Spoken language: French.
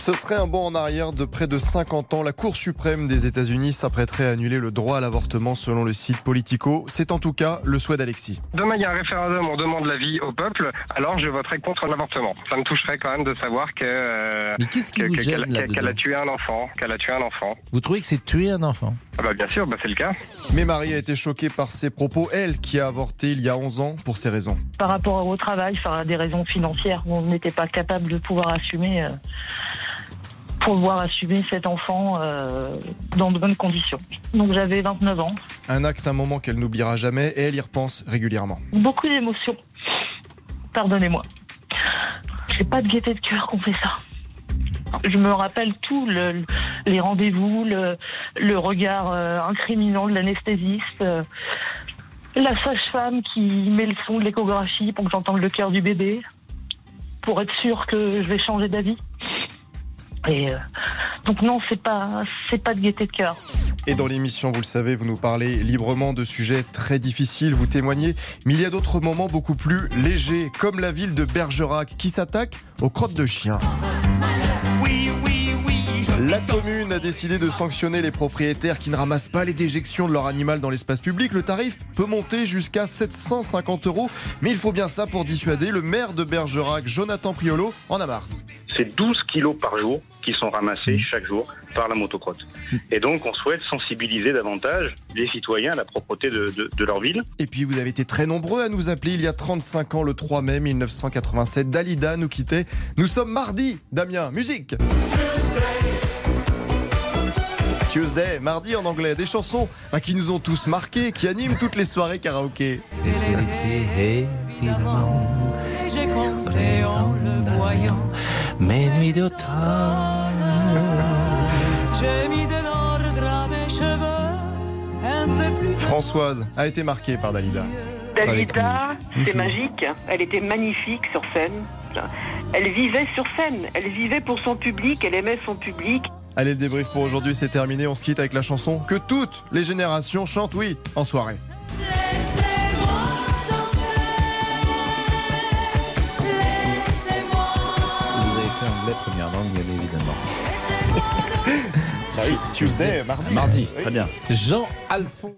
Ce serait un bond en arrière de près de 50 ans. La Cour suprême des États-Unis s'apprêterait à annuler le droit à l'avortement selon le site Politico. C'est en tout cas le souhait d'Alexis. Demain, il y a un référendum, on demande l'avis au peuple, alors je voterai contre l'avortement. Ça me toucherait quand même de savoir que, euh, qu'elle là-dedans qu'elle a tué un enfant, qu'elle a tué un enfant. Vous trouvez que c'est tuer un enfant? Ah bah bien sûr, bah c'est le cas. Mais Marie a été choquée par ses propos, elle qui a avorté il y a 11 ans pour ces raisons. par rapport au travail, enfin, des raisons financières. On n'était pas capable de pouvoir assumer, euh, pouvoir assumer cet enfant euh, dans de bonnes conditions. Donc j'avais 29 ans, Un acte, un moment qu'elle n'oubliera jamais et elle y repense régulièrement. beaucoup d'émotions. Pardonnez-moi. C'est pas de gaieté de cœur qu'on fait ça. Je me rappelle tout, le- les rendez-vous, le, le regard euh, incriminant de l'anesthésiste, euh, la sage-femme qui met le son de l'échographie pour que j'entende le cœur du bébé, pour être sûr que je vais changer d'avis. Et euh, donc non, c'est pas, c'est pas de gaieté de cœur. Et dans l'émission, vous le savez, vous nous parlez librement de sujets très difficiles, vous témoignez, mais il y a d'autres moments beaucoup plus légers, comme la ville de Bergerac qui s'attaque aux crottes de chiens. La commune a décidé de sanctionner les propriétaires qui ne ramassent pas les déjections de leur animal dans l'espace public. Le tarif peut monter jusqu'à 750 euros, mais il faut bien ça pour dissuader le maire de Bergerac, Jonathan Priolo, en a marre. C'est 12 kilos par jour qui sont ramassés chaque jour par la motocrotte. Et donc, on souhaite sensibiliser davantage les citoyens à la propreté de, de- de leur ville. Et puis vous avez été très nombreux à nous appeler il y a 35 ans, le 3 mai 1987. Dalida nous quittait. Nous sommes mardi, Damien. Musique Tuesday, mardi en anglais, des chansons bah, qui nous ont tous marqués, qui animent toutes les soirées karaoké. C'est évidemment. J'ai compris en le voyant. Mes nuits d'automne. J'ai mis de l'ordre à mes cheveux. Un peu plus de Françoise a été marquée par Dalida. Dalida, c'est magique. Elle était magnifique sur scène. Elle vivait sur scène. Elle vivait pour son public. Elle aimait son public. Allez, le débrief pour aujourd'hui, c'est terminé. On se quitte avec la chanson que toutes les générations chantent, oui, en soirée. Anglais première langue, bien évidemment. Tuesday, mardi. Mardi, très bien. Jean Alphonse.